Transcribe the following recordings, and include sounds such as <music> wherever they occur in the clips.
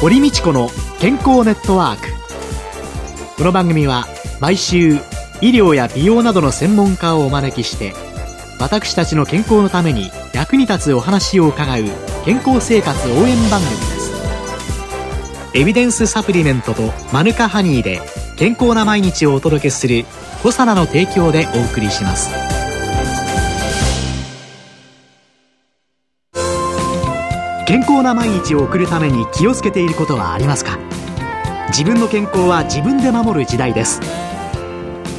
堀道子の健康ネットワーク。この番組は毎週医療や美容などの専門家をお招きして私たちの健康のために役に立つお話を伺う健康生活応援番組です。エビデンスサプリメントとマヌカハニーで健康な毎日をお届けするコサナの提供でお送りします。健康な毎日を送るために気をつけていることはありますか？自分の健康は自分で守る時代です。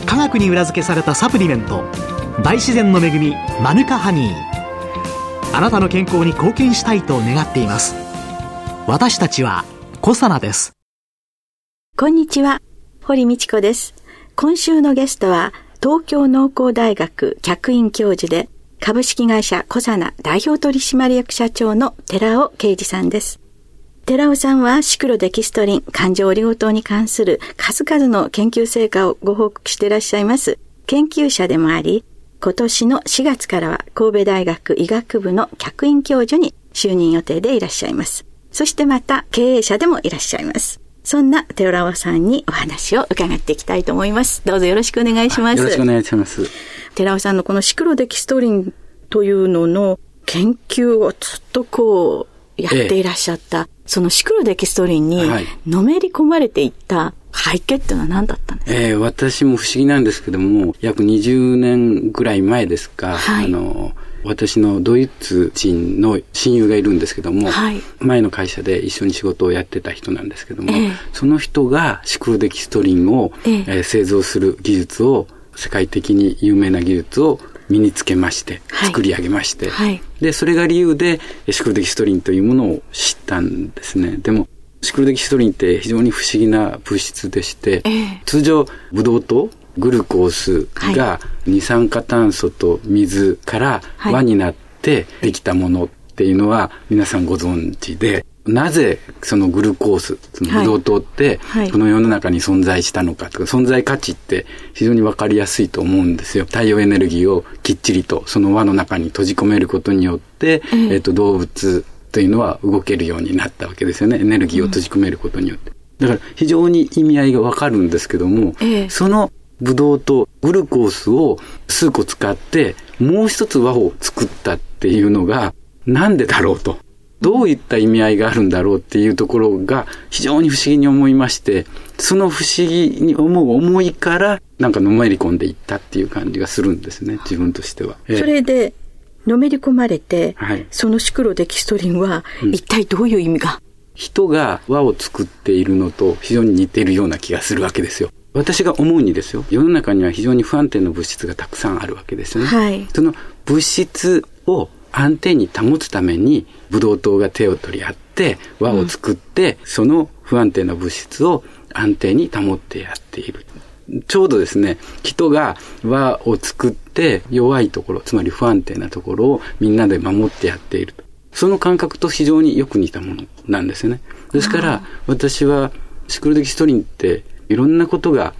科学に裏付けされたサプリメント大自然の恵みマヌカハニー。あなたの健康に貢献したいと願っています。私たちはコサナです。こんにちは。堀道子です。今週のゲストは東京農工大学客員教授で株式会社コサナ代表取締役社長の寺尾啓二さんです寺尾さんはシクロデキストリン、感情オリゴ糖に関する数々の研究成果をご報告していらっしゃいます研究者でもあり、今年の4月からは神戸大学医学部の客員教授に就任予定でいらっしゃいます。そしてまた経営者でもいらっしゃいます。そんな寺尾さんにお話を伺っていきたいと思います。どうぞよろしくお願いします。よろしくお願いします。寺尾さんのこのシクロデキストリンというのの研究をずっとこうやっていらっしゃった、ええ、そのシクロデキストリンにのめり込まれていった背景っていうのは何だったんですか、えー、私も不思議なんですけども、約20年ぐらい前ですか、はい、あの、私のドイツ人の親友がいるんですけども、はい、前の会社で一緒に仕事をやってた人なんですけども、えー、その人がシクロデキストリンを、えー、えー、製造する技術を、世界的に有名な技術を身につけまして、作り上げまして、はい、で、それが理由でシクロデキストリンというものを知ったんですね。でも、シクロデキストリンって非常に不思議な物質でして、えー、通常ブドウ糖グルコースが二酸化炭素と水から輪になってできたものっていうのは皆さんご存知で、なぜそのグルコース、そのブドウ糖ってこの世の中に存在したのかとか、存在価値って非常にわかりやすいと思うんですよ。太陽エネルギーをきっちりとその輪の中に閉じ込めることによって、えっ、と動物というのは動けるようになったわけですよね。エネルギーを閉じ込めることによって。だから非常に意味合いがわかるんですけども、ええ、そのブドウとグルコースを数個使ってもう一つ輪を作ったっていうのがなんでだろうと。どういった意味合いがあるんだろうっていうところが非常に不思議に思いまして、その不思議に思う思いからなんかのめり込んでいったっていう感じがするんですね、自分としては。それでのめり込まれて、はい、そのシクロデキストリンは一体どういう意味が、うん、人が輪を作っているのと非常に似ているような気がするわけですよ。私が思うにですよ、世の中には非常に不安定な物質がたくさんあるわけですよね。はい、その物質を安定に保つために、ブドウ糖が手を取り合って輪を作って、うん、その不安定な物質を安定に保ってやっている。ちょうどですね、人が輪を作って弱いところ、つまり不安定なところをみんなで守ってやっていると。その感覚と非常によく似たものなんですよね。ですから、私はシクロデキストリンっていろんなことが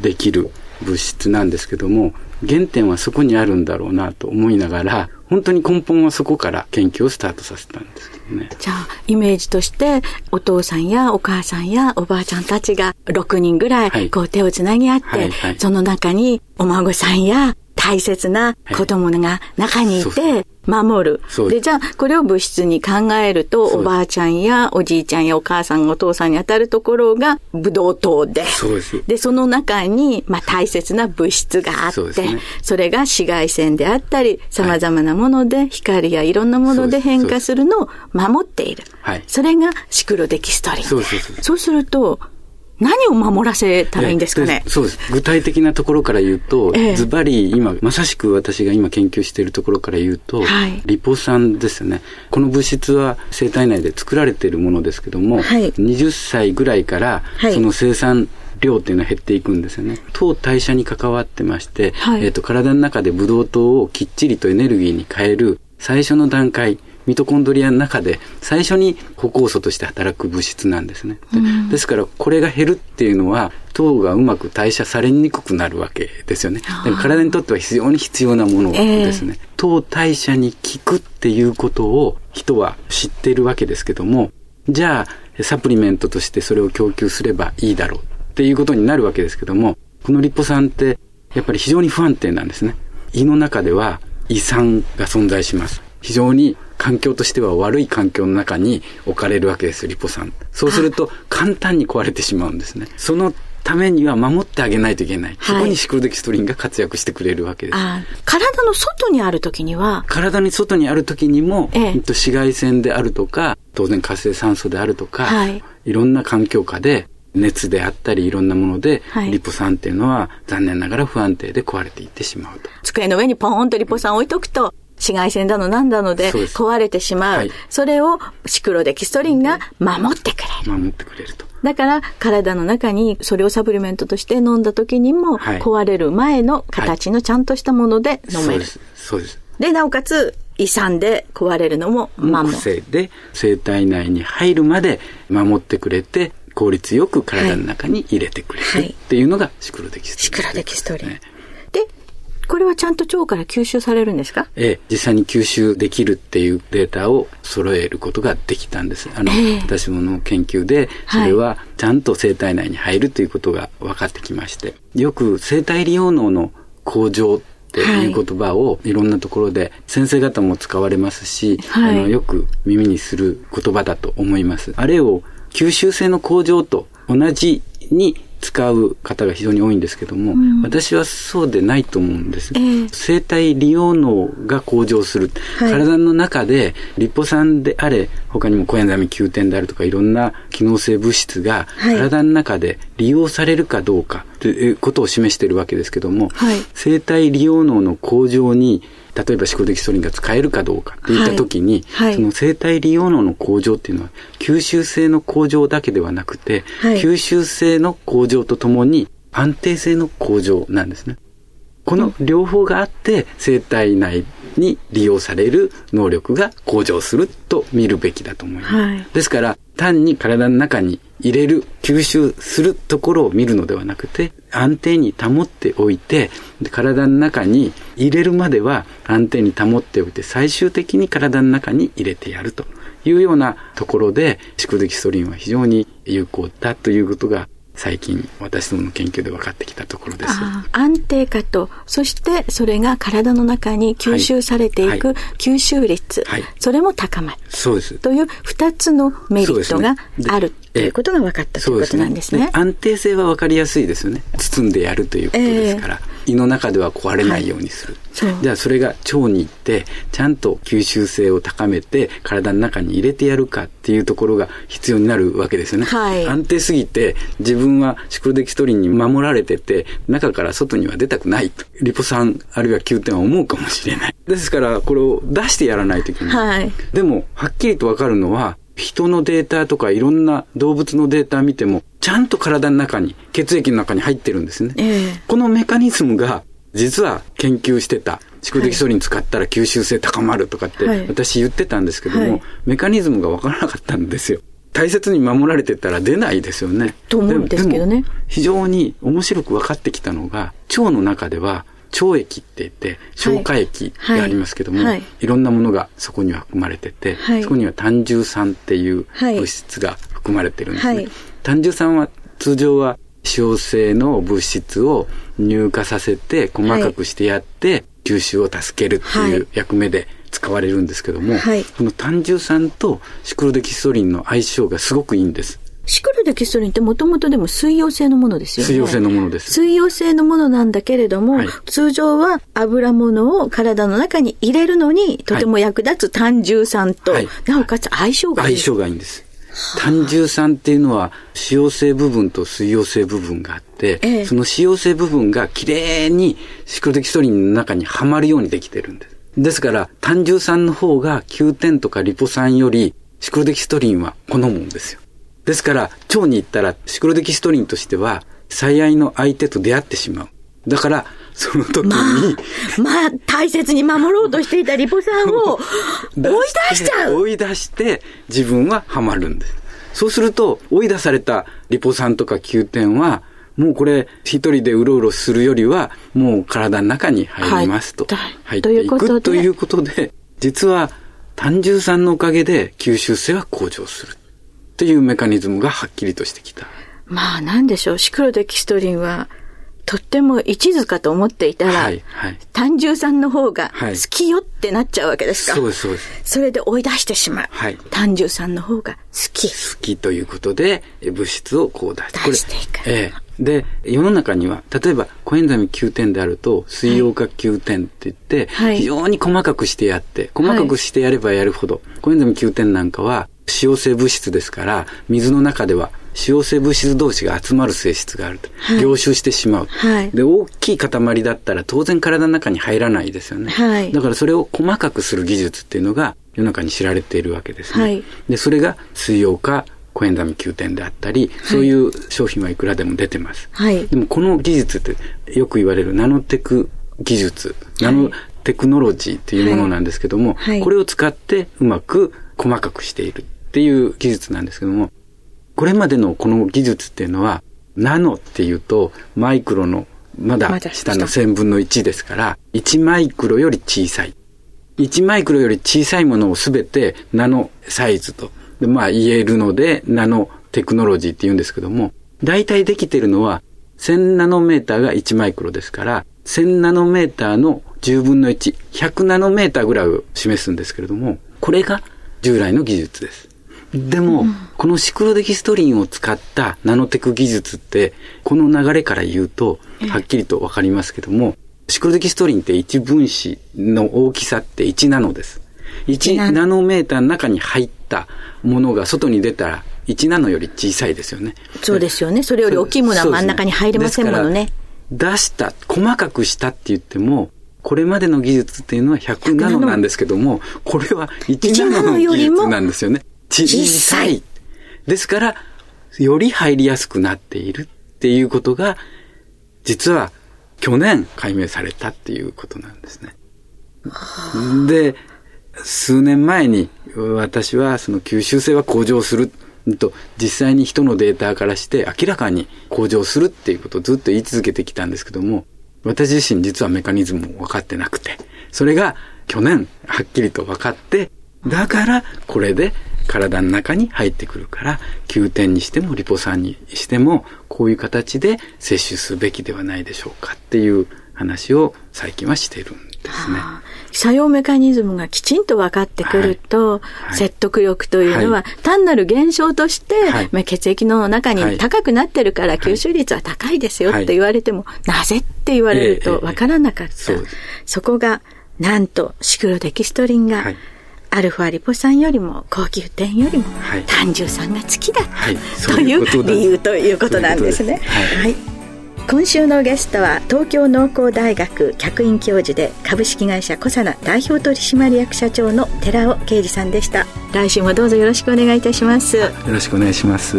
できる物質なんですけども、原点はそこにあるんだろうなと思いながら、本当に根本はそこから研究をスタートさせたんですけどね。じゃあ、イメージとして、お父さんやお母さんやおばあちゃんたちが6人ぐらい、こう手をつなぎ合って、はいはい、その中にお孫さんや大切な子供が中にいて、守る。で、じゃあ、これを物質に考えると、おばあちゃんやおじいちゃんやお母さん、お父さんに当たるところが、ブドウ糖で。でその中に、まあ、大切な物質があって、そね、それが紫外線であったり、様々なもので、光やいろんなもので変化するのを守っている。はい。それがシクロデキストリン。そうすると、何を守らせたらいいんですかね、そうです。具体的なところから言うと、ズバリ今、まさしく私が今研究しているところから言うと、はい、リポ酸ですね。この物質は生体内で作られているものですけども、はい、20歳ぐらいからその生産量っていうのは減っていくんですよね。糖代謝に関わってまして、はい、えっ、ー、と、体の中でブドウ糖をきっちりとエネルギーに変える最初の段階、ミトコンドリアの中で最初に歩行素として働く物質なんですね。でうん、ですからこれが減るっていうのは糖がうまく代謝されにくくなるわけですよね。体にとっては非常に必要なものですね。えー、糖代謝に効くっていうことを人は知っているわけですけども、じゃあ、サプリメントとしてそれを供給すればいいだろうっていうことになるわけですけども、このリポ酸ってやっぱり非常に不安定なんですね。胃の中では胃酸が存在します。非常に環境としては悪い環境の中に置かれるわけです、リポ酸。そうすると簡単に壊れてしまうんですね。そのためには守ってあげないといけない。そこにシクロデキストリンが活躍してくれるわけです。体の外にある時には体に外にある時にも、ええ、紫外線であるとか、当然活性酸素であるとか、はい、いろんな環境下で熱であったりいろんなもので、はい、リポ酸っていうのは残念ながら不安定で壊れていってしまうと。机の上にポーンとリポ酸を置いとくと、紫外線だのなんだので壊れてしまう。そはい、それをシクロデキストリンが守ってくれる。守ってくれると。だから体の中にそれをサプリメントとして飲んだ時にも、壊れる前の形のちゃんとしたもので飲める。そうです。そうです。で、なおかつ、胃酸で壊れるのも守る。癖で生体内に入るまで守ってくれて、効率よく体の中に入れてくれるっていうのがシクロデキストリン、シクロデキストリン。で、これはちゃんと腸から吸収されるんですか？ええ、実際に吸収できるっていうデータを揃えることができたんです。あの、えー、私もの研究で、それはちゃんと生体内に入るということが分かってきまして、よく生体利用能の向上っていう言葉をいろんなところで先生方も使われますし、はい、あのよく耳にする言葉だと思います。あれを吸収性の向上と同じに使う方が非常に多いんですけども、うん、私はそうでないと思うんです。えー、生体利用能が向上する、はい、体の中でリポ酸であれ、他にもコエンザミ Q10 であるとかいろんな機能性物質が体の中で利用されるかどうかということを示しているわけですけども、はい、生体利用能の向上に例えばシコデキストリンが使えるかどうかっていった時に、はい。はい、その生体利用能の向上っていうのは吸収性の向上だけではなくて、はい、吸収性の向上とともに安定性の向上なんですね。この両方があって生体内に利用される能力が向上すると見るべきだと思います。はい、ですから単に体の中に入れる、吸収するところを見るのではなくて安定に保っておいて体の中に入れるまでは安定に保っておいて最終的に体の中に入れてやるというようなところで蓄積ストリンは非常に有効だということが最近私どもの研究で分かってきたところです。安定化と、そしてそれが体の中に吸収されていく吸収率、はいはい、それも高まる。そうです。という二つのメリットがある、ということが分かったということなんですね。すね安定性は分かりやすいですよね。包んでやるということですから。えー胃の中では壊れないようにする。はい、じゃあそれが腸に行って、ちゃんと吸収性を高めて、体の中に入れてやるかっていうところが必要になるわけですよね。はい、安定すぎて、自分はシクロデキストリンに守られてて、中から外には出たくないと。リポ酸あるいは Q 点は思うかもしれない。ですから、これを出してやらないといけない。はい、でも、はっきりとわかるのは、人のデータとかいろんな動物のデータ見ても、ちゃんと体の中に、血液の中に入ってるんですね。えー、このメカニズムが、実は研究してた、蓄積ソリン使ったら吸収性高まるとかって、私言ってたんですけども、はい、メカニズムがわからなかったんですよ。大切に守られてたら出ないですよね。と思うんですけどね。非常に面白く分かってきたのが、腸の中では腸液って言って、消化液がありますけども、はい。はい、いろんなものがそこには含まれてて、はい、そこには胆汁酸っていう物質が含まれてるんですね。胆汁酸は通常は脂溶性の物質を乳化させて細かくしてやって、吸収を助けるっていう役目で使われるんですけども、この胆汁酸とシクロデキストリンの相性がすごくいいんです。シクロデキストリンってもともとでも水溶性のものですよね。水溶性のものです。水溶性のものなんだけれども、はい、通常は油物を体の中に入れるのにとても役立つ胆汁酸と、はい、なおかつ相性がいい。相性がいいんです。胆汁酸っていうのは脂溶性部分と水溶性部分があって、ええ、その脂溶性部分がきれいにシクロデキストリンの中にはまるようにできてるんです。ですから、胆汁酸の方が9点とかリポ酸よりシクロデキストリンは好むんですよ。ですから、腸に行ったらシクロデキストリンとしては最愛の相手と出会ってしまう。だから、その時に、まあ、まあ、大切に守ろうとしていたリポ酸を <laughs> 追い出しちゃう追い出して自分はハマるんです。そうすると、追い出されたリポ酸とか Q 点は、もうこれ、一人でうろうろするよりは、もう体の中に入りますと。入っていくということで、実は単純酸のおかげで吸収性は向上する。っていうメカニズムがはっきりとしてきた。まあなんでしょう、シクロデキストリンは、とっても一途かと思っていたら、はいはい、単純酸の方が好きよってなっちゃうわけですか、はい、そうです、そうです。それで追い出してしまう。はい、単純酸の方が好き。好きということで、物質をこう出して。出していく。ええで、世の中には、例えば、コエンザミ9点であると、水溶化9点って言って、はい、非常に細かくしてやって、細かくしてやればやるほど、はい、コエンザミ9点なんかは、使用性物質ですから、水の中では使用性物質同士が集まる性質があると。はい、凝集してしまう。はい、で、大きい塊だったら当然体の中に入らないですよね。はい、だからそれを細かくする技術っていうのが世の中に知られているわけですね。はい、で、それが水溶化コエンザミ9点であったり、そういう商品はいくらでも出てます。はい、でもこの技術ってよく言われるナノテク技術、ナノテクノロジーっていうものなんですけども、はい、これを使ってうまく細かくしている。っていう技術なんですけども、これまでのこの技術っていうのは、ナノっていうと、マイクロのまだ下の1000分の1ですから、1マイクロより小さい。1マイクロより小さいものをすべてナノサイズと、まあ言えるので、ナノテクノロジーって言うんですけども、大体できてるのは、1000ナノメーターが1マイクロですから、1000ナノメーターの10分の1、100ナノメーターぐらいを示すんですけれども、これが従来の技術です。でも、うん、このシクロデキストリンを使ったナノテク技術って、この流れから言うと、はっきりとわかりますけども、シクロデキストリンって1分子の大きさって1ナノです。1ナノメーターの中に入ったものが外に出たら、1ナノより小さいですよね。そうですよね。それより大きいものは真ん中に入れませんものね。出した、細かくしたって言っても、これまでの技術っていうのは100ナノなんですけども、これは1ナノの技術なんですよね。小さい。ですから、より入りやすくなっているっていうことが、実は去年解明されたっていうことなんですね。で、数年前に私はその吸収性は向上すると実際に人のデータからして明らかに向上するっていうことをずっと言い続けてきたんですけども、私自身実はメカニズムも分かってなくて、それが去年はっきりと分かって、だからこれで体の中に入ってくるから、9点にしてもリポ酸にしても、こういう形で摂取すべきではないでしょうかっていう話を最近はしているんですね。作用メカニズムがきちんと分かってくると、はい、説得力というのは、単なる現象として、まあ、血液の中に高くなってるから吸収率は高いですよって言われても、なぜって言われると分からなかった。そこが、なんとシクロデキストリンが、アルファリポ酸よりも高級店よりも単純酸が好きだはい、という理由ということなんですね。はい、今週のゲストは東京農工大学客員教授で株式会社コサナ代表取締役社長の寺尾啓二さんでした。来週もどうぞよろしくお願いいたします。よろしくお願いします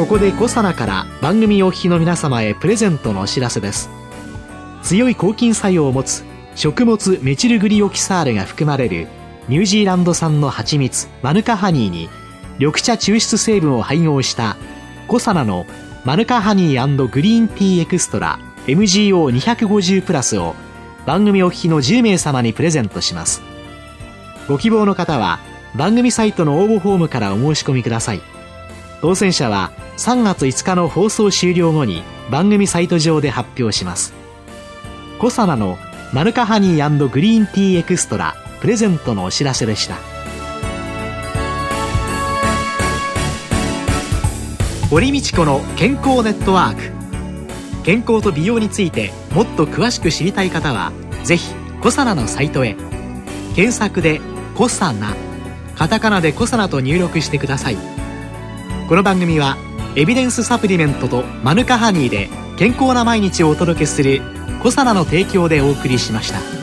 ここでコサナから番組お聞きの皆様へプレゼントのお知らせです。強い抗菌作用を持つ食物メチルグリオキサールが含まれるニュージーランド産の蜂蜜マヌカハニーに緑茶抽出成分を配合したコサナのマヌカハニーグリーンティーエクストラ MGO250 プラスを番組お聞きの10名様にプレゼントします。ご希望の方は番組サイトの応募フォームからお申し込みください。当選者は3月5日の放送終了後に番組サイト上で発表します。コサナのマルカハニーグリーンティーエクストラプレゼントのお知らせでした。堀道子の健康ネットワーク。健康と美容についてもっと詳しく知りたい方はぜひコサナのサイトへ。検索で「コサナ」カタカナで「コサナ」と入力してください。この番組はエビデンスサプリメントとマヌカハニーで健康な毎日をお届けする「コサナの提供」でお送りしました。